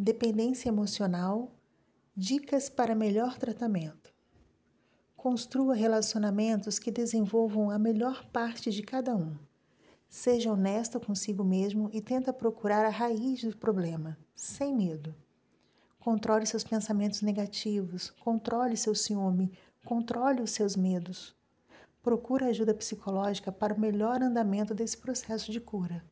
dependência emocional, dicas para melhor tratamento. Construa relacionamentos que desenvolvam a melhor parte de cada um. Seja honesto consigo mesmo e tenta procurar a raiz do problema, sem medo. Controle seus pensamentos negativos, controle seu ciúme, controle os seus medos. Procure ajuda psicológica para o melhor andamento desse processo de cura.